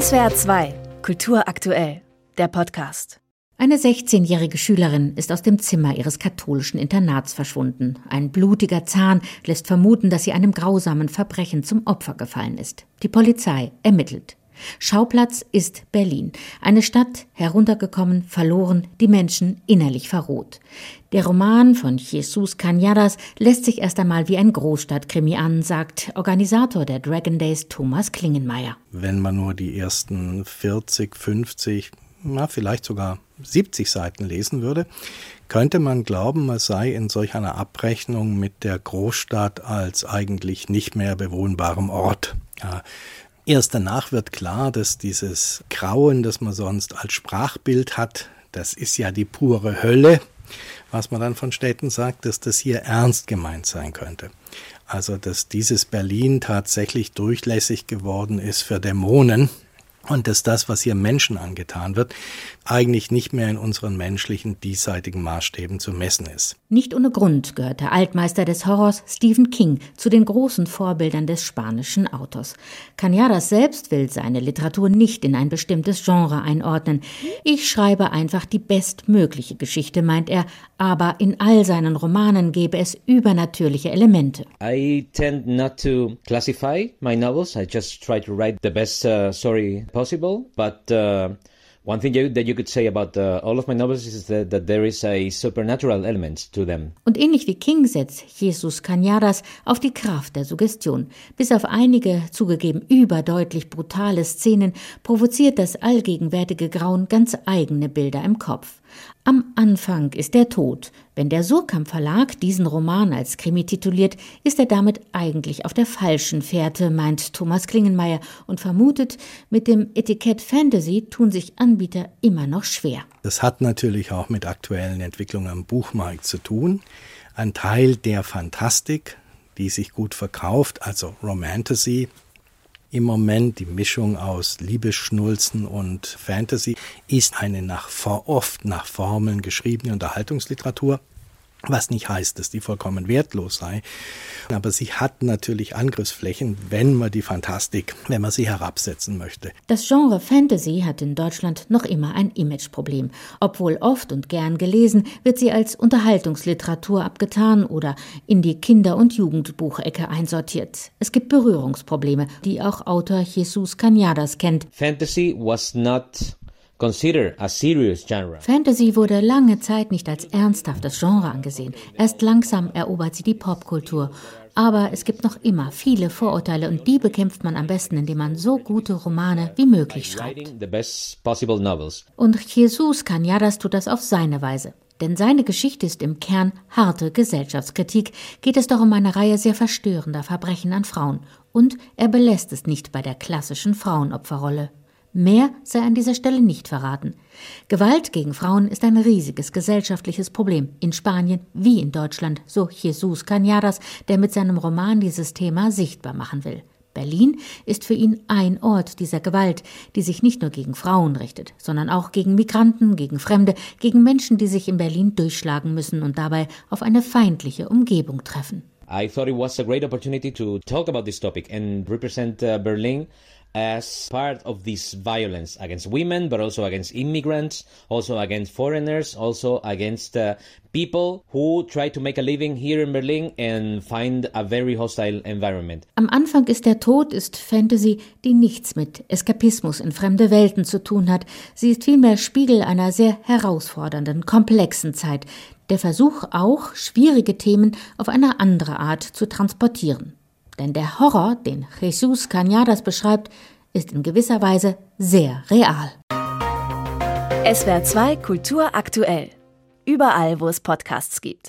SWR 2, Kultur aktuell, der Podcast. Eine 16-jährige Schülerin ist aus dem Zimmer ihres katholischen Internats verschwunden. Ein blutiger Zahn lässt vermuten, dass sie einem grausamen Verbrechen zum Opfer gefallen ist. Die Polizei ermittelt. Schauplatz ist Berlin. Eine Stadt, heruntergekommen, verloren, die Menschen innerlich verroht. Der Roman von Jesus Cañadas lässt sich erst einmal wie ein Großstadtkrimi an, sagt Organisator der Dragon Days Thomas Klingenmeier. Wenn man nur die ersten 40, 50, na, vielleicht sogar 70 Seiten lesen würde, könnte man glauben, man sei in solch einer Abrechnung mit der Großstadt als eigentlich nicht mehr bewohnbarem Ort. Ja, Erst danach wird klar, dass dieses Grauen, das man sonst als Sprachbild hat, das ist ja die pure Hölle, was man dann von Städten sagt, dass das hier ernst gemeint sein könnte. Also, dass dieses Berlin tatsächlich durchlässig geworden ist für Dämonen, und dass das, was hier Menschen angetan wird, eigentlich nicht mehr in unseren menschlichen diesseitigen Maßstäben zu messen ist. Nicht ohne Grund gehört der Altmeister des Horrors Stephen King zu den großen Vorbildern des spanischen Autors. Cañadas selbst will seine Literatur nicht in ein bestimmtes Genre einordnen. Ich schreibe einfach die bestmögliche Geschichte, meint er, aber in all seinen Romanen gäbe es übernatürliche Elemente. I tend not to classify my novels. I just try to write the best uh, story possible, but uh, One thing you, that you could say about uh, all of my novels is that, that, there is a supernatural element to them. Und ähnlich wie King setzt Jesus Cañadas auf die Kraft der Suggestion. Bis auf einige zugegeben überdeutlich brutale Szenen provoziert das allgegenwärtige Grauen ganz eigene Bilder im Kopf. Am Anfang ist der Tod. Wenn der Surkamp Verlag diesen Roman als Krimi tituliert, ist er damit eigentlich auf der falschen Fährte, meint Thomas Klingenmeier und vermutet, mit dem Etikett Fantasy tun sich Anbieter immer noch schwer. Das hat natürlich auch mit aktuellen Entwicklungen am Buchmarkt zu tun. Ein Teil der Fantastik, die sich gut verkauft, also Romantasy, im Moment. Die Mischung aus Liebesschnulzen und Fantasy ist eine nach, oft nach Formeln geschriebene Unterhaltungsliteratur. Was nicht heißt, dass die vollkommen wertlos sei. Aber sie hat natürlich Angriffsflächen, wenn man die Fantastik, wenn man sie herabsetzen möchte. Das Genre Fantasy hat in Deutschland noch immer ein Imageproblem. Obwohl oft und gern gelesen, wird sie als Unterhaltungsliteratur abgetan oder in die Kinder- und Jugendbuchecke einsortiert. Es gibt Berührungsprobleme, die auch Autor Jesus Cañadas kennt. Fantasy was not Fantasy wurde lange Zeit nicht als ernsthaftes Genre angesehen. Erst langsam erobert sie die Popkultur. Aber es gibt noch immer viele Vorurteile und die bekämpft man am besten, indem man so gute Romane wie möglich schreibt. Und Jesus Cañadas tut das auf seine Weise. Denn seine Geschichte ist im Kern harte Gesellschaftskritik, geht es doch um eine Reihe sehr verstörender Verbrechen an Frauen. Und er belässt es nicht bei der klassischen Frauenopferrolle. Mehr sei an dieser Stelle nicht verraten. Gewalt gegen Frauen ist ein riesiges gesellschaftliches Problem, in Spanien wie in Deutschland, so Jesus Cañadas, der mit seinem Roman dieses Thema sichtbar machen will. Berlin ist für ihn ein Ort dieser Gewalt, die sich nicht nur gegen Frauen richtet, sondern auch gegen Migranten, gegen Fremde, gegen Menschen, die sich in Berlin durchschlagen müssen und dabei auf eine feindliche Umgebung treffen. I thought it was a great opportunity to talk about this topic and represent uh, Berlin as part of this violence against women, but also against immigrants, also against foreigners, also against uh, people who try to make a living here in Berlin and find a very hostile environment. Am Anfang ist der Tod ist Fantasy, die nichts mit Eskapismus in fremde Welten zu tun hat. Sie ist vielmehr Spiegel einer sehr herausfordernden, komplexen Zeit. Der Versuch auch, schwierige Themen auf eine andere Art zu transportieren. Denn der Horror, den Jesus Cañadas beschreibt, ist in gewisser Weise sehr real. SWR 2 Kultur aktuell. Überall, wo es Podcasts gibt.